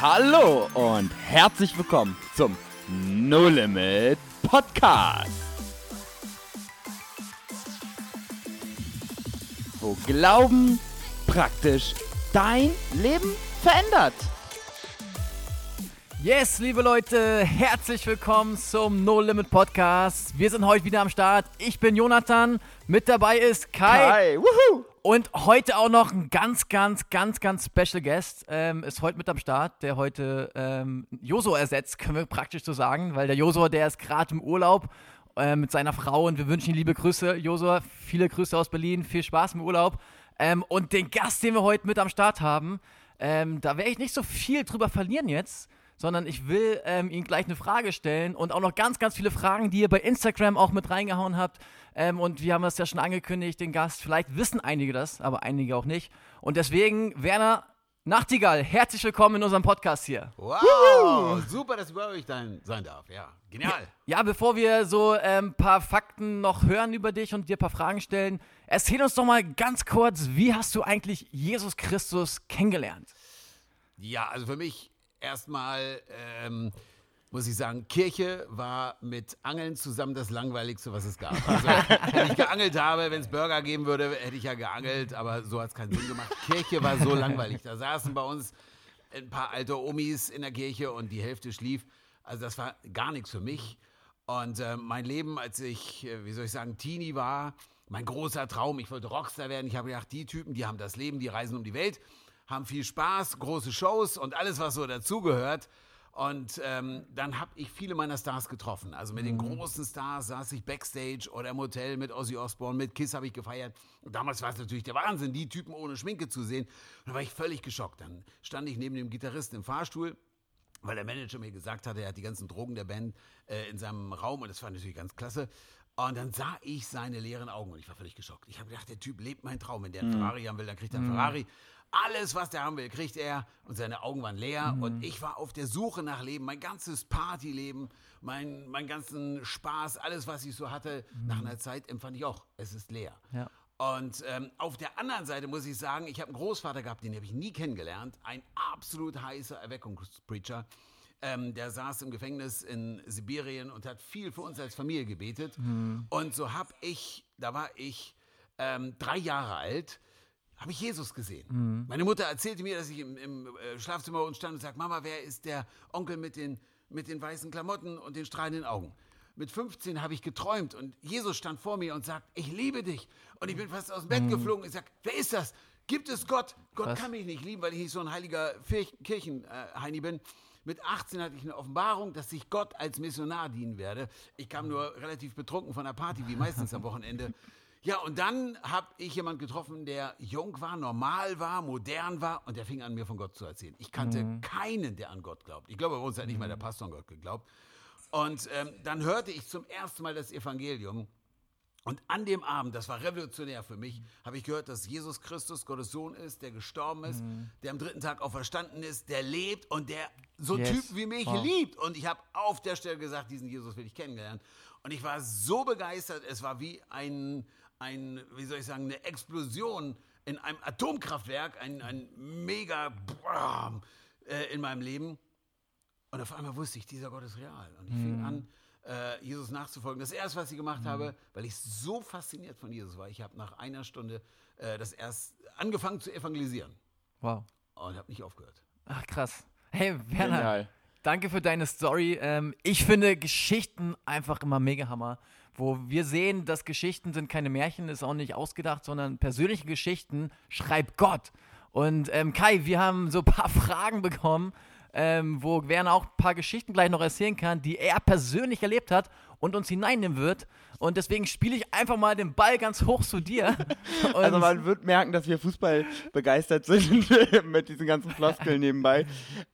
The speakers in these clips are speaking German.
Hallo und herzlich willkommen zum No Limit Podcast. Wo Glauben praktisch dein Leben verändert. Yes, liebe Leute, herzlich willkommen zum No Limit Podcast. Wir sind heute wieder am Start. Ich bin Jonathan, mit dabei ist Kai. Hi, wuhu. Und heute auch noch ein ganz, ganz, ganz, ganz Special Guest ähm, ist heute mit am Start, der heute ähm, Joso ersetzt, können wir praktisch so sagen, weil der Joso, der ist gerade im Urlaub äh, mit seiner Frau und wir wünschen ihm liebe Grüße, Joso, viele Grüße aus Berlin, viel Spaß im Urlaub. Ähm, und den Gast, den wir heute mit am Start haben, ähm, da werde ich nicht so viel drüber verlieren jetzt, sondern ich will ähm, Ihnen gleich eine Frage stellen und auch noch ganz, ganz viele Fragen, die ihr bei Instagram auch mit reingehauen habt. Ähm, und wir haben das ja schon angekündigt, den Gast. Vielleicht wissen einige das, aber einige auch nicht. Und deswegen, Werner Nachtigall, herzlich willkommen in unserem Podcast hier. Wow, super, dass ich bei euch sein, sein darf. Ja, genial. Ja, bevor wir so ein ähm, paar Fakten noch hören über dich und dir ein paar Fragen stellen, erzähl uns doch mal ganz kurz, wie hast du eigentlich Jesus Christus kennengelernt? Ja, also für mich erstmal ähm, muss ich sagen, Kirche war mit Angeln zusammen das langweiligste, was es gab. Also, wenn ich geangelt habe, wenn es Burger geben würde, hätte ich ja geangelt, aber so hat es keinen Sinn gemacht. Kirche war so langweilig. Da saßen bei uns ein paar alte Omis in der Kirche und die Hälfte schlief. Also das war gar nichts für mich. Und äh, mein Leben, als ich, äh, wie soll ich sagen, Teenie war, mein großer Traum, ich wollte Rockstar werden. Ich habe gedacht, die Typen, die haben das Leben, die reisen um die Welt, haben viel Spaß, große Shows und alles, was so dazugehört. Und ähm, dann habe ich viele meiner Stars getroffen. Also mit den großen Stars saß ich backstage oder im Hotel mit Ozzy Osbourne, mit Kiss habe ich gefeiert. Und damals war es natürlich der Wahnsinn, die Typen ohne Schminke zu sehen. Und da war ich völlig geschockt. Dann stand ich neben dem Gitarristen im Fahrstuhl weil der Manager mir gesagt hatte, er hat die ganzen Drogen der Band äh, in seinem Raum und das war natürlich ganz klasse. Und dann sah ich seine leeren Augen und ich war völlig geschockt. Ich habe gedacht, der Typ lebt meinen Traum. Wenn der einen Ferrari haben will, dann kriegt er einen Ferrari. Alles, was der haben will, kriegt er. Und seine Augen waren leer. Und ich war auf der Suche nach Leben. Mein ganzes Partyleben, mein, mein ganzen Spaß, alles, was ich so hatte, nach einer Zeit empfand ich auch, es ist leer. Ja. Und ähm, auf der anderen Seite muss ich sagen, ich habe einen Großvater gehabt, den habe ich nie kennengelernt. Ein absolut heißer Erweckungspreacher. Ähm, der saß im Gefängnis in Sibirien und hat viel für uns als Familie gebetet. Und so habe ich, da war ich ähm, drei Jahre alt, habe ich Jesus gesehen. Meine Mutter erzählte mir, dass ich im, im äh, Schlafzimmer stand und sagte, Mama, wer ist der Onkel mit den, mit den weißen Klamotten und den strahlenden Augen? Mit 15 habe ich geträumt und Jesus stand vor mir und sagt, ich liebe dich. Und ich bin fast aus dem Bett geflogen. Ich sage, wer ist das? Gibt es Gott? Gott Krass. kann mich nicht lieben, weil ich nicht so ein heiliger Kirchenheini bin. Mit 18 hatte ich eine Offenbarung, dass ich Gott als Missionar dienen werde. Ich kam nur relativ betrunken von der Party, wie meistens am Wochenende. Ja, und dann habe ich jemanden getroffen, der jung war, normal war, modern war und der fing an, mir von Gott zu erzählen. Ich kannte keinen, der an Gott glaubt. Ich glaube, bei uns hat nicht mal der Pastor an Gott geglaubt. Und ähm, dann hörte ich zum ersten Mal das Evangelium. Und an dem Abend, das war revolutionär für mich, habe ich gehört, dass Jesus Christus Gottes Sohn ist, der gestorben ist, der am dritten Tag auferstanden ist, der lebt und der so Yes. Typen wie mich Wow. liebt. Und ich habe auf der Stelle gesagt, diesen Jesus will ich kennenlernen. Und ich war so begeistert, es war wie ein, ein wie soll ich sagen, eine Explosion in einem Atomkraftwerk, ein, ein mega Bram, äh, in meinem Leben. Und auf einmal wusste ich, dieser Gott ist real. Und ich fing an, äh, Jesus nachzufolgen. Das erste, was ich gemacht habe, weil ich so fasziniert von Jesus war, ich habe nach einer Stunde äh, das erst angefangen zu evangelisieren Wow. und habe nicht aufgehört. Ach, krass. Hey, Werner, Genial. danke für deine Story. Ähm, ich finde Geschichten einfach immer mega Hammer. Wo wir sehen, dass Geschichten sind keine Märchen, ist auch nicht ausgedacht, sondern persönliche Geschichten schreibt Gott. Und ähm, Kai, wir haben so ein paar Fragen bekommen, ähm, wo Werner auch ein paar Geschichten gleich noch erzählen kann, die er persönlich erlebt hat und uns hineinnehmen wird. Und deswegen spiele ich einfach mal den Ball ganz hoch zu dir. Und Also man wird merken, dass wir Fußball begeistert sind mit diesen ganzen Floskeln nebenbei.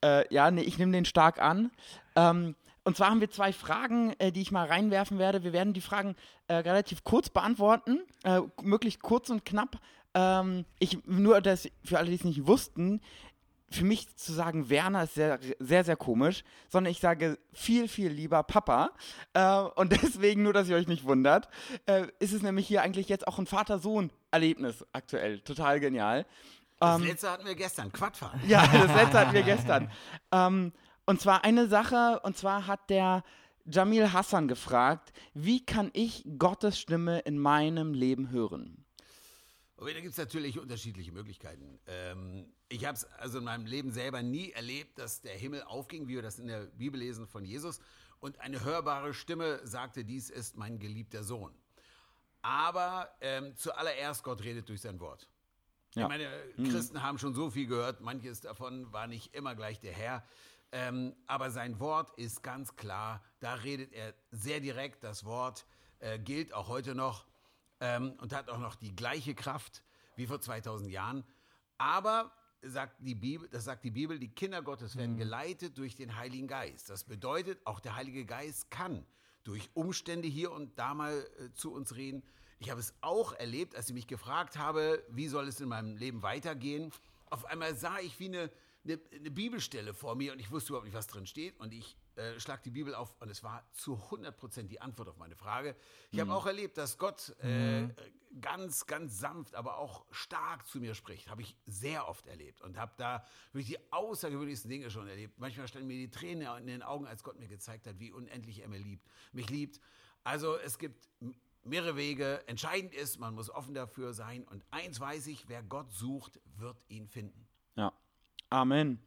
Äh, ja, nee, ich nehme den stark an. Ähm, und zwar haben wir zwei Fragen, äh, die ich mal reinwerfen werde. Wir werden die Fragen äh, relativ kurz beantworten, äh, möglichst kurz und knapp. Ähm, ich, nur das für alle, die es nicht wussten, für mich zu sagen Werner ist sehr, sehr, sehr komisch, sondern ich sage viel, viel lieber Papa. Äh, und deswegen, nur dass ihr euch nicht wundert, äh, ist es nämlich hier eigentlich jetzt auch ein Vater-Sohn-Erlebnis aktuell. Total genial. Das Ähm, letzte hatten wir gestern, Quadfahren. Ja, das letzte hatten wir gestern. Ähm, und zwar eine Sache, und zwar hat der Jamil Hassan gefragt, wie kann ich Gottes Stimme in meinem Leben hören? Aber da gibt es natürlich unterschiedliche Möglichkeiten. Ähm, ich habe es also in meinem Leben selber nie erlebt, dass der Himmel aufging, wie wir das in der Bibel lesen von Jesus, und eine hörbare Stimme sagte, dies ist mein geliebter Sohn. Aber ähm, zuallererst, Gott redet durch sein Wort. Ja. Ich meine, Christen haben schon so viel gehört, manches davon war nicht immer gleich der Herr. Ähm, aber sein Wort ist ganz klar, da redet er sehr direkt. Das Wort äh, gilt auch heute noch ähm, und hat auch noch die gleiche Kraft wie vor 2000 Jahren. Aber sagt die Bibel, das sagt die Bibel, die Kinder Gottes werden geleitet durch den Heiligen Geist. Das bedeutet, auch der Heilige Geist kann durch Umstände hier und da mal äh, zu uns reden. Ich habe es auch erlebt, als ich mich gefragt habe, wie soll es in meinem Leben weitergehen. Auf einmal sah ich wie eine, eine, eine Bibelstelle vor mir und ich wusste überhaupt nicht, was drin steht. Und ich äh, schlag die Bibel auf und es war zu 100 Prozent die Antwort auf meine Frage. Ich habe auch erlebt, dass Gott äh, ganz, ganz sanft, aber auch stark zu mir spricht. Habe ich sehr oft erlebt und habe da wirklich die außergewöhnlichsten Dinge schon erlebt. Manchmal standen mir die Tränen in den Augen, als Gott mir gezeigt hat, wie unendlich er mir liebt, mich liebt. Also es gibt mehrere Wege. Entscheidend ist, man muss offen dafür sein. Und eins weiß ich, wer Gott sucht, wird ihn finden. Amen.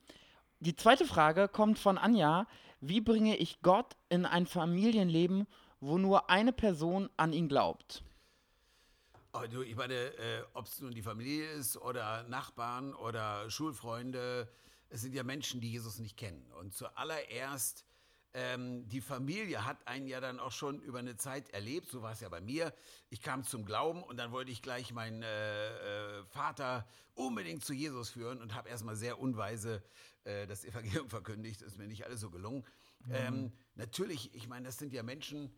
Die zweite Frage kommt von Anja. Wie bringe ich Gott in ein Familienleben, wo nur eine Person an ihn glaubt? Du, ich meine, äh, ob es nun die Familie ist oder Nachbarn oder Schulfreunde, es sind ja Menschen, die Jesus nicht kennen. Und zuallererst, ähm, die Familie hat einen ja dann auch schon über eine Zeit erlebt, so war es ja bei mir. Ich kam zum Glauben und dann wollte ich gleich meinen äh, äh, Vater unbedingt zu Jesus führen und habe erstmal sehr unweise äh, das Evangelium verkündigt. Das ist mir nicht alles so gelungen. Ähm, natürlich, ich meine, das sind ja Menschen,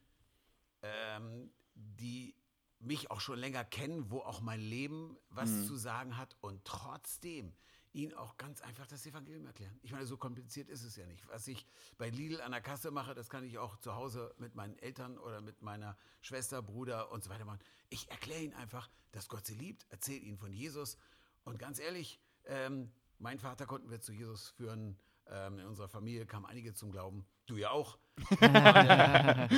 ähm, die mich auch schon länger kennen, wo auch mein Leben was zu sagen hat und trotzdem ihnen auch ganz einfach das Evangelium erklären. Ich meine, so kompliziert ist es ja nicht. Was ich bei Lidl an der Kasse mache, das kann ich auch zu Hause mit meinen Eltern oder mit meiner Schwester, Bruder und so weiter machen. Ich erkläre ihnen einfach, dass Gott sie liebt, erzähle ihnen von Jesus und ganz ehrlich, ähm, mein Vater konnten wir zu Jesus führen. Ähm, in unserer Familie kamen einige zum Glauben. Du ja auch.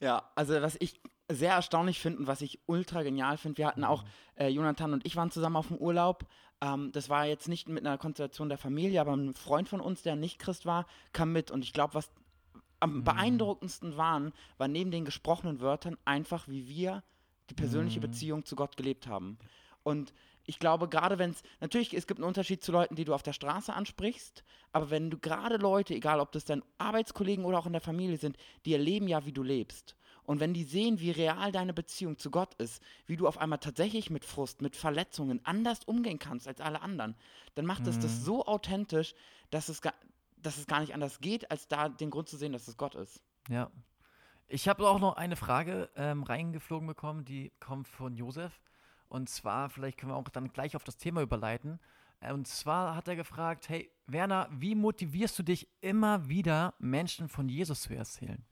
Ja, also was ich sehr erstaunlich finde und was ich ultra genial finde, wir hatten auch, äh, Jonathan und ich waren zusammen auf dem Urlaub. Ähm, das war jetzt nicht mit einer Konstellation der Familie, aber ein Freund von uns, der nicht Christ war, kam mit. Und ich glaube, was am beeindruckendsten waren, war neben den gesprochenen Wörtern einfach, wie wir die persönliche Beziehung zu Gott gelebt haben. Und ich glaube, gerade wenn es, natürlich, es gibt einen Unterschied zu Leuten, die du auf der Straße ansprichst, aber wenn du gerade Leute, egal ob das dein Arbeitskollegen oder auch in der Familie sind, die erleben ja, wie du lebst. Und wenn die sehen, wie real deine Beziehung zu Gott ist, wie du auf einmal tatsächlich mit Frust, mit Verletzungen anders umgehen kannst als alle anderen, dann macht es das so authentisch, dass es, gar, dass es gar nicht anders geht, als da den Grund zu sehen, dass es Gott ist. Ja. Ich habe auch noch eine Frage ähm, reingeflogen bekommen, die kommt von Josef. Und zwar, vielleicht können wir auch dann gleich auf das Thema überleiten. Äh, Und zwar hat er gefragt, hey Werner, wie motivierst du dich immer wieder, Menschen von Jesus zu erzählen?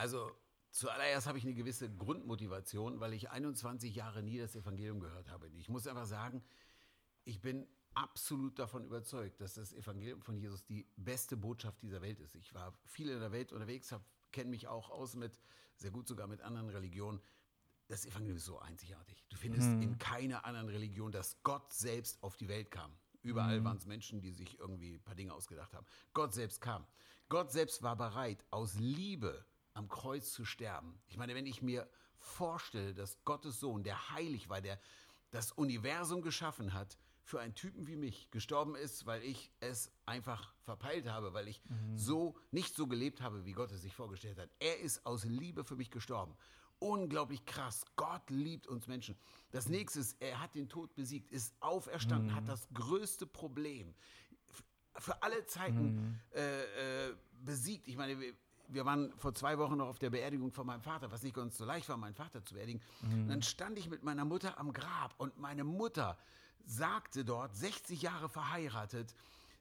Also zuallererst habe ich eine gewisse Grundmotivation, weil ich 21 Jahre nie das Evangelium gehört habe. Ich muss einfach sagen, ich bin absolut davon überzeugt, dass das Evangelium von Jesus die beste Botschaft dieser Welt ist. Ich war viel in der Welt unterwegs, kenne mich auch aus mit, sehr gut sogar mit anderen Religionen. Das Evangelium ist so einzigartig. Du findest in keiner anderen Religion, dass Gott selbst auf die Welt kam. Überall waren es Menschen, die sich irgendwie ein paar Dinge ausgedacht haben. Gott selbst kam. Gott selbst war bereit, aus Liebe am Kreuz zu sterben. Ich meine, wenn ich mir vorstelle, dass Gottes Sohn, der heilig war, der das Universum geschaffen hat, für einen Typen wie mich gestorben ist, weil ich es einfach verpeilt habe, weil ich so nicht so gelebt habe, wie Gott es sich vorgestellt hat. Er ist aus Liebe für mich gestorben. Unglaublich krass. Gott liebt uns Menschen. Das nächste ist, er hat den Tod besiegt, ist auferstanden, hat das größte Problem für alle Zeiten äh, äh, besiegt. Ich meine, wir, waren vor zwei Wochen noch auf der Beerdigung von meinem Vater, was nicht ganz so leicht war, meinen Vater zu beerdigen. Und dann stand ich mit meiner Mutter am Grab und meine Mutter sagte dort, 60 Jahre verheiratet,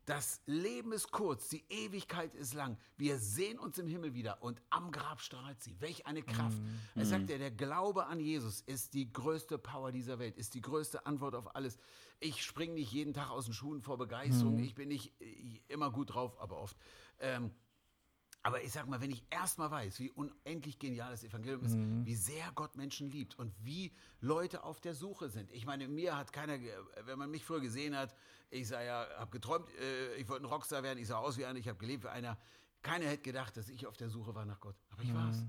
Das Leben ist kurz, die Ewigkeit ist lang. Wir sehen uns im Himmel wieder und am Grab strahlt sie. Welch eine Kraft. Mhm. Er sagt ja, der Glaube an Jesus ist die größte Power dieser Welt, ist die größte Antwort auf alles. Ich springe nicht jeden Tag aus den Schuhen vor Begeisterung. Mhm. Ich bin nicht äh, immer gut drauf, aber oft. Ähm, aber ich sag mal, wenn ich erstmal weiß, wie unendlich genial das Evangelium ist, Mhm. wie sehr Gott Menschen liebt und wie Leute auf der Suche sind. Ich meine, mir hat keiner, wenn man mich früher gesehen hat, ich sah ja, habe geträumt, äh, ich wollte ein Rockstar werden, ich sah aus wie einer, ich habe gelebt wie einer. Keiner hätte gedacht, dass ich auf der Suche war nach Gott. Aber ich war's.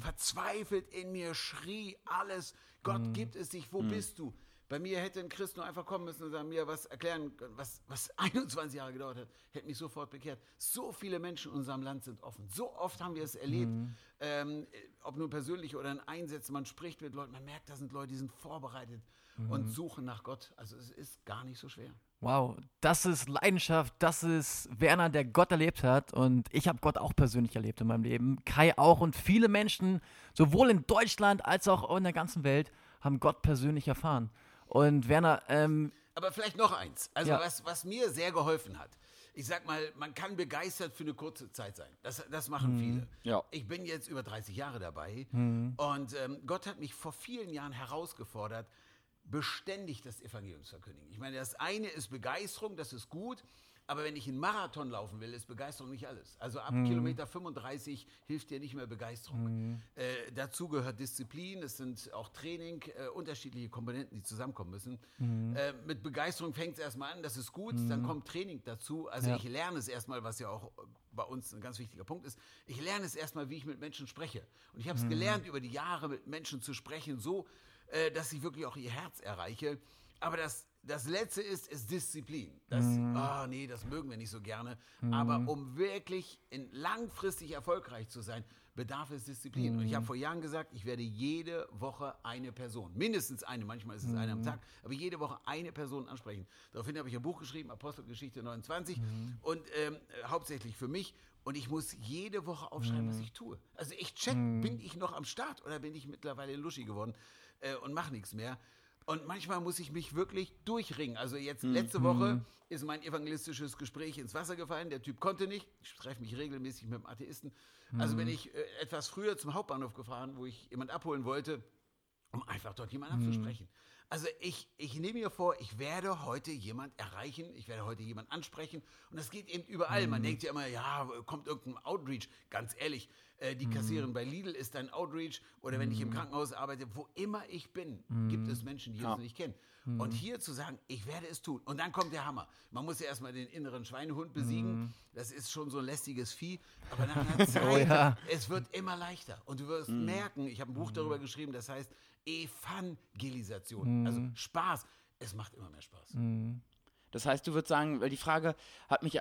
Verzweifelt in mir schrie alles, Gott gibt es dich, wo bist du? Bei mir hätte ein Christ nur einfach kommen müssen und sagen, mir was erklären können, was, was 21 Jahre gedauert hat, hätte mich sofort bekehrt. So viele Menschen in unserem Land sind offen. So oft haben wir es erlebt, ähm, ob nur persönlich oder in Einsätzen, man spricht mit Leuten, man merkt, da sind Leute, die sind vorbereitet und suchen nach Gott. Also es ist gar nicht so schwer. Wow, das ist Leidenschaft, das ist Werner, der Gott erlebt hat und ich habe Gott auch persönlich erlebt in meinem Leben, Kai auch und viele Menschen, sowohl in Deutschland als auch in der ganzen Welt, haben Gott persönlich erfahren. Und Werner, ähm, Aber vielleicht noch eins. Also Ja. was, was mir sehr geholfen hat. Ich sag mal, man kann begeistert für eine kurze Zeit sein. Das, das machen viele. Ja. Ich bin jetzt über 30 Jahre dabei und ähm, Gott hat mich vor vielen Jahren herausgefordert, beständig das Evangelium zu verkündigen. Ich meine, das eine ist Begeisterung, das ist gut, aber wenn ich einen Marathon laufen will, ist Begeisterung nicht alles. Also ab Kilometer 35 hilft dir nicht mehr Begeisterung. Äh, dazu gehört Disziplin, es sind auch Training, äh, unterschiedliche Komponenten, die zusammenkommen müssen. Äh, mit Begeisterung fängt es erstmal an, das ist gut, dann kommt Training dazu. Also Ja. ich lerne es erstmal, was ja auch bei uns ein ganz wichtiger Punkt ist. Ich lerne es erstmal, wie ich mit Menschen spreche. Und ich habe es gelernt, über die Jahre mit Menschen zu sprechen, so, äh, dass ich wirklich auch ihr Herz erreiche. Aber das, das Letzte ist, ist Disziplin. Das, ah nee, das mögen wir nicht so gerne. Aber um wirklich langfristig erfolgreich zu sein, bedarf es Disziplin. Und ich habe vor Jahren gesagt, ich werde jede Woche eine Person, mindestens eine, manchmal ist es eine am Tag, aber jede Woche eine Person ansprechen. Daraufhin habe ich ein Buch geschrieben, Apostelgeschichte 29, und ähm, äh, hauptsächlich für mich. Und ich muss jede Woche aufschreiben, was ich tue. Also ich check, bin ich noch am Start oder bin ich mittlerweile Luschi geworden äh, und mache nichts mehr. Und manchmal muss ich mich wirklich durchringen. Also jetzt letzte Woche ist mein evangelistisches Gespräch ins Wasser gefallen. Der Typ konnte nicht. Ich treffe mich regelmäßig mit dem Atheisten. Also bin ich äh, etwas früher zum Hauptbahnhof gefahren, wo ich jemand abholen wollte, um einfach dort jemanden abzusprechen. Also ich, ich nehme mir vor, ich werde heute jemand erreichen, ich werde heute jemand ansprechen und das geht eben überall. Man denkt ja immer, ja, kommt irgendein Outreach. Ganz ehrlich, äh, die Kassiererin bei Lidl ist ein Outreach oder wenn ich im Krankenhaus arbeite, wo immer ich bin, gibt es Menschen, die Jesus nicht kennen. Und hier zu sagen, ich werde es tun. Und dann kommt der Hammer. Man muss ja erstmal den inneren Schweinehund besiegen. Das ist schon so ein lästiges Vieh. Aber nach einer Zeit, ja. es wird immer leichter. Und du wirst merken, ich habe ein Buch darüber geschrieben, das heißt Evangelisation. Also Spaß. Es macht immer mehr Spaß. Das heißt, du würdest sagen, weil die Frage hat mich,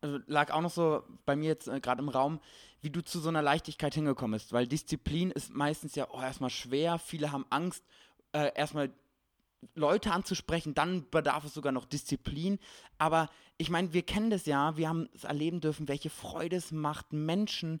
also lag auch noch so bei mir jetzt äh, gerade im Raum, wie du zu so einer Leichtigkeit hingekommen bist, weil Disziplin ist meistens ja oh, erstmal schwer, viele haben Angst, äh, erstmal Leute anzusprechen, dann bedarf es sogar noch Disziplin. Aber ich meine, wir kennen das ja, wir haben es erleben dürfen, welche Freude es macht, Menschen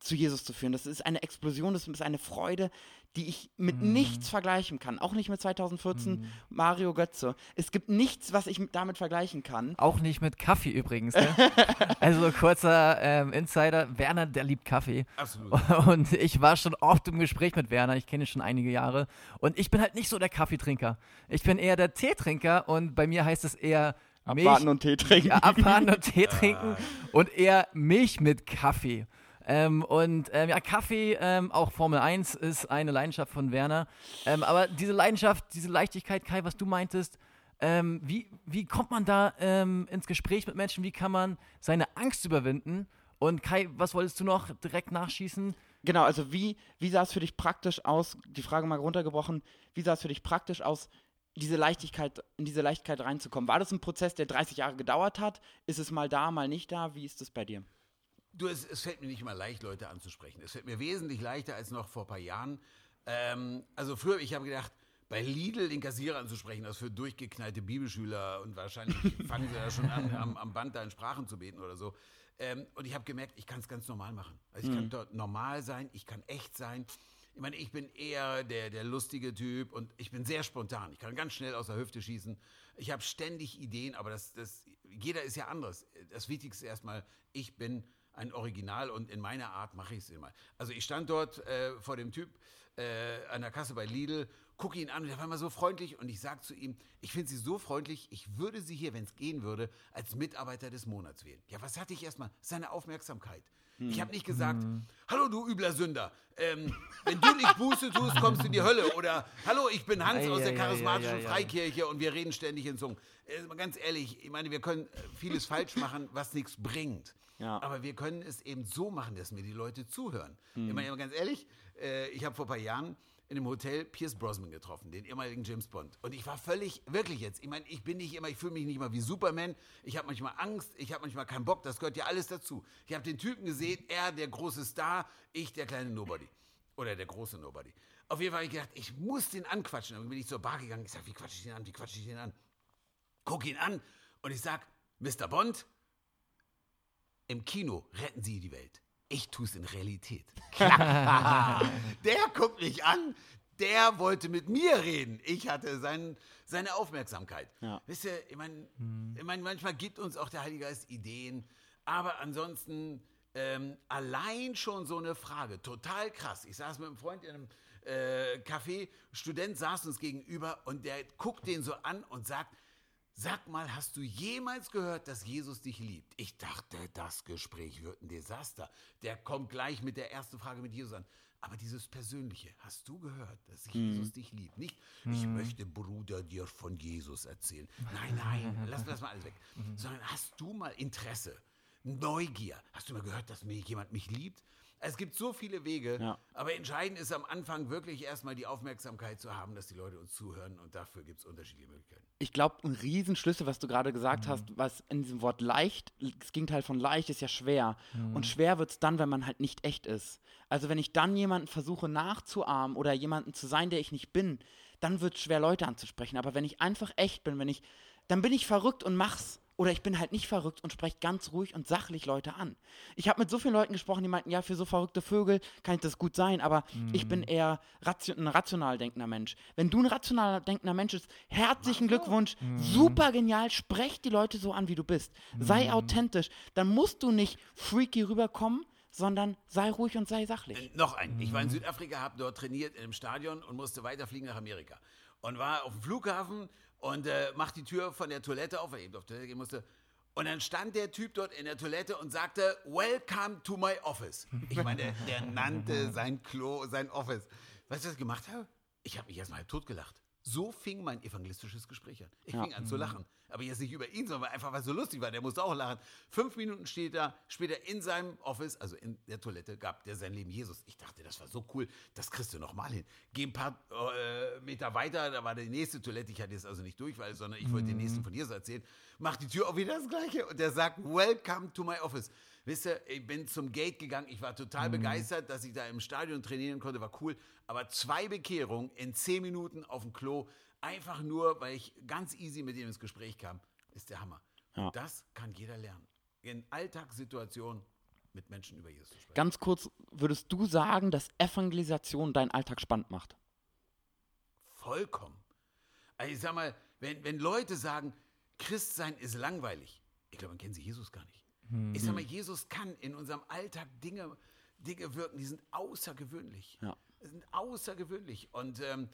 zu Jesus zu führen. Das ist eine Explosion, das ist eine Freude, die ich mit nichts vergleichen kann. Auch nicht mit 2014 Mario Götze. Es gibt nichts, was ich mit- damit vergleichen kann. auch nicht mit Kaffee übrigens. Ne? also kurzer ähm, Insider, Werner, der liebt Kaffee. Absolut. Und ich war schon oft im Gespräch mit Werner, ich kenne ihn schon einige Jahre. Und ich bin halt nicht so der Kaffeetrinker. Ich bin eher der Teetrinker und bei mir heißt es eher Milch, Abwarten und Tee trinken. ja, abwarten und Tee trinken und eher Milch mit Kaffee. Ähm, und ähm, ja, Kaffee, ähm, auch Formel 1 ist eine Leidenschaft von Werner. Ähm, aber diese Leidenschaft, diese Leichtigkeit, Kai, was du meintest, ähm, wie, wie kommt man da ähm, ins Gespräch mit Menschen? Wie kann man seine Angst überwinden? Und Kai, was wolltest du noch direkt nachschießen? Genau, also wie, wie sah es für dich praktisch aus, die Frage mal runtergebrochen, wie sah es für dich praktisch aus, diese Leichtigkeit, in diese Leichtigkeit reinzukommen? War das ein Prozess, der 30 Jahre gedauert hat? Ist es mal da, mal nicht da? Wie ist es bei dir? Du, es, es fällt mir nicht mal leicht, Leute anzusprechen. Es fällt mir wesentlich leichter als noch vor ein paar Jahren. Ähm, also früher, ich habe gedacht, bei Lidl den Kassierer anzusprechen, das für durchgeknallte Bibelschüler und wahrscheinlich fangen sie da schon an, am, am Band da in Sprachen zu beten oder so. Ähm, und ich habe gemerkt, ich kann es ganz normal machen. Also ich kann dort normal sein, ich kann echt sein. Ich meine, ich bin eher der, der lustige Typ und ich bin sehr spontan. Ich kann ganz schnell aus der Hüfte schießen. Ich habe ständig Ideen, aber das, das, jeder ist ja anders. Das Wichtigste erstmal, ich bin ein Original und in meiner Art mache ich es immer. Also ich stand dort äh, vor dem Typ äh, an der Kasse bei Lidl, gucke ihn an und der war immer so freundlich und ich sage zu ihm, ich finde Sie so freundlich, ich würde Sie hier, wenn es gehen würde, als Mitarbeiter des Monats wählen. Ja, was hatte ich erstmal? Seine Aufmerksamkeit. Ich habe nicht gesagt, hallo du übler Sünder, ähm, wenn du nicht Buße tust, kommst du in die Hölle. Oder hallo, ich bin Hans Ei, aus der charismatischen ei. Freikirche und wir reden ständig in Zungen. Äh, ganz ehrlich, ich meine, wir können äh, vieles falsch machen, was nichts bringt. Ja. Aber wir können es eben so machen, dass mir die Leute zuhören. Hm. Ich meine, ganz ehrlich, äh, ich habe vor ein paar Jahren in einem Hotel Pierce Brosnan getroffen, den ehemaligen James Bond. Und ich war völlig, wirklich jetzt, ich meine, ich bin nicht immer, ich fühle mich nicht mal wie Superman, ich habe manchmal Angst, ich habe manchmal keinen Bock, das gehört ja alles dazu. Ich habe den Typen gesehen, er der große Star, ich der kleine Nobody. Oder der große Nobody. Auf jeden Fall habe ich gedacht, ich muss den anquatschen. Dann bin ich zur Bar gegangen, ich sage, wie quatsche ich den an, wie quatsche ich den an? Guck ihn an und ich sag, Mr. Bond, im Kino retten Sie die Welt. Ich tue es in Realität. der guckt mich an, der wollte mit mir reden. Ich hatte sein, seine Aufmerksamkeit. Ja. Wisst ihr, ich meine, ich mein, manchmal gibt uns auch der Heilige Geist Ideen, aber ansonsten ähm, allein schon so eine Frage, total krass. Ich saß mit einem Freund in einem äh, Café, Student saß uns gegenüber und der guckt den so an und sagt, Sag mal, hast du jemals gehört, dass Jesus dich liebt? Ich dachte, das Gespräch wird ein Desaster. Der kommt gleich mit der ersten Frage mit Jesus an. Aber dieses Persönliche, hast du gehört, dass Jesus dich liebt? Nicht, ich möchte Bruder dir von Jesus erzählen. Nein, nein, lass, lass mal alles weg. Sondern hast du mal Interesse, Neugier? Hast du mal gehört, dass mir jemand mich liebt? Es gibt so viele Wege, Ja. aber entscheidend ist am Anfang wirklich erstmal die Aufmerksamkeit zu haben, dass die Leute uns zuhören und dafür gibt es unterschiedliche Möglichkeiten. Ich glaube, ein Riesenschlüssel, was du gerade gesagt hast, was in diesem Wort leicht, das Gegenteil von leicht ist ja schwer. Und schwer wird es dann, wenn man halt nicht echt ist. Also wenn ich dann jemanden versuche nachzuahmen oder jemanden zu sein, der ich nicht bin, dann wird es schwer, Leute anzusprechen. Aber wenn ich einfach echt bin, wenn ich, dann bin ich verrückt und mach's. Oder ich bin halt nicht verrückt und spreche ganz ruhig und sachlich Leute an. Ich habe mit so vielen Leuten gesprochen, die meinten, ja, für so verrückte Vögel kann ich das gut sein, aber ich bin eher ration ein rational denkender Mensch. Wenn du ein rational denkender Mensch bist, herzlichen Glückwunsch, super genial, sprech die Leute so an, wie du bist. Sei authentisch. Dann musst du nicht freaky rüberkommen, sondern sei ruhig und sei sachlich. Äh, Noch ein. Ich war in Südafrika, habe dort trainiert in einem Stadion und musste weiterfliegen nach Amerika. Und war auf dem Flughafen und äh, macht die Tür von der Toilette auf, weil ich eben auf Toilette gehen musste. Und dann stand der Typ dort in der Toilette und sagte, Welcome to my office. Ich meine, der, der nannte sein Klo, sein Office. Weißt du, was ich gemacht habe? Ich habe mich erstmal halb tot gelacht. So fing mein evangelistisches Gespräch an. Ich Ja. fing an zu lachen. Aber jetzt nicht über ihn, sondern einfach, weil es so lustig war. Der musste auch lachen. Fünf Minuten später, später in seinem Office, also in der Toilette, gab der sein Leben Jesus. Ich dachte, das war so cool, das kriegst du nochmal hin. Geh ein paar äh, Meter weiter, da war die nächste Toilette. Ich hatte jetzt also nicht Durchfall, sondern ich wollte den nächsten von Jesus erzählen. Mach die Tür auf wieder das Gleiche und der sagt, Welcome to my office. Wisst ihr, ich bin zum Gate gegangen. Ich war total begeistert, dass ich da im Stadion trainieren konnte, war cool. Aber zwei Bekehrungen in zehn Minuten auf dem Klo, einfach nur, weil ich ganz easy mit ihm ins Gespräch kam, ist der Hammer. Ja. Und das kann jeder lernen. In Alltagssituationen mit Menschen über Jesus zu sprechen. Ganz kurz, würdest du sagen, dass Evangelisation deinen Alltag spannend macht? Vollkommen. Also ich sag mal, wenn, wenn Leute sagen, Christsein ist langweilig, ich glaube, dann kennen sie Jesus gar nicht. Ich sag mal, Jesus kann in unserem Alltag Dinge, Dinge wirken, die sind außergewöhnlich. Ja. Die sind außergewöhnlich. Und ähm,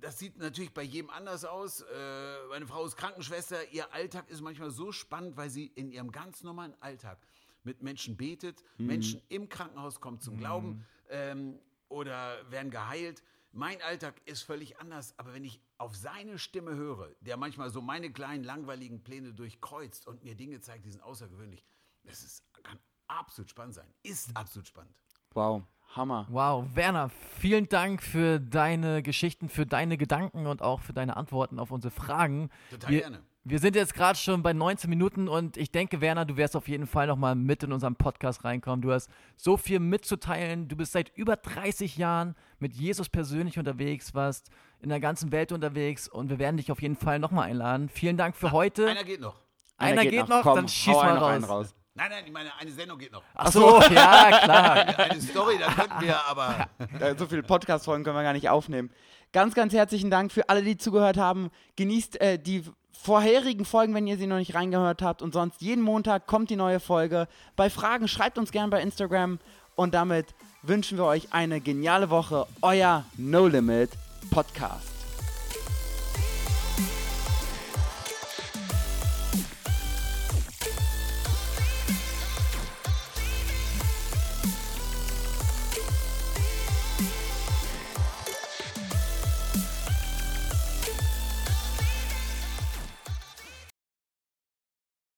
das sieht natürlich bei jedem anders aus. Äh, meine Frau ist Krankenschwester. Ihr Alltag ist manchmal so spannend, weil sie in ihrem ganz normalen Alltag mit Menschen betet. Menschen im Krankenhaus kommen zum Glauben ähm, oder werden geheilt. Mein Alltag ist völlig anders, aber wenn ich auf seine Stimme höre, der manchmal so meine kleinen langweiligen Pläne durchkreuzt und mir Dinge zeigt, die sind außergewöhnlich, das ist, kann absolut spannend sein. Ist absolut spannend. Wow, Hammer. Wow, Werner, vielen Dank für deine Geschichten, für deine Gedanken und auch für deine Antworten auf unsere Fragen. Total wir, gerne. Wir sind jetzt gerade schon bei 19 Minuten und ich denke, Werner, du wirst auf jeden Fall nochmal mit in unseren Podcast reinkommen. Du hast so viel mitzuteilen. Du bist seit über 30 Jahren mit Jesus persönlich unterwegs, warst in der ganzen Welt unterwegs und wir werden dich auf jeden Fall nochmal einladen. Vielen Dank für heute. Einer geht noch. Einer geht noch, Komm, dann schieß hau mal raus. einen raus. Nein, nein, ich meine, eine Sendung geht noch. Ach so, ja, klar. Eine Story, da könnten wir aber. So viele Podcast-Folgen können wir gar nicht aufnehmen. Ganz, ganz herzlichen Dank für alle, die zugehört haben. Genießt äh, die vorherigen Folgen, wenn ihr sie noch nicht reingehört habt. Und sonst jeden Montag kommt die neue Folge. Bei Fragen schreibt uns gern bei Instagram. Und damit wünschen wir euch eine geniale Woche. Euer No Limit Podcast.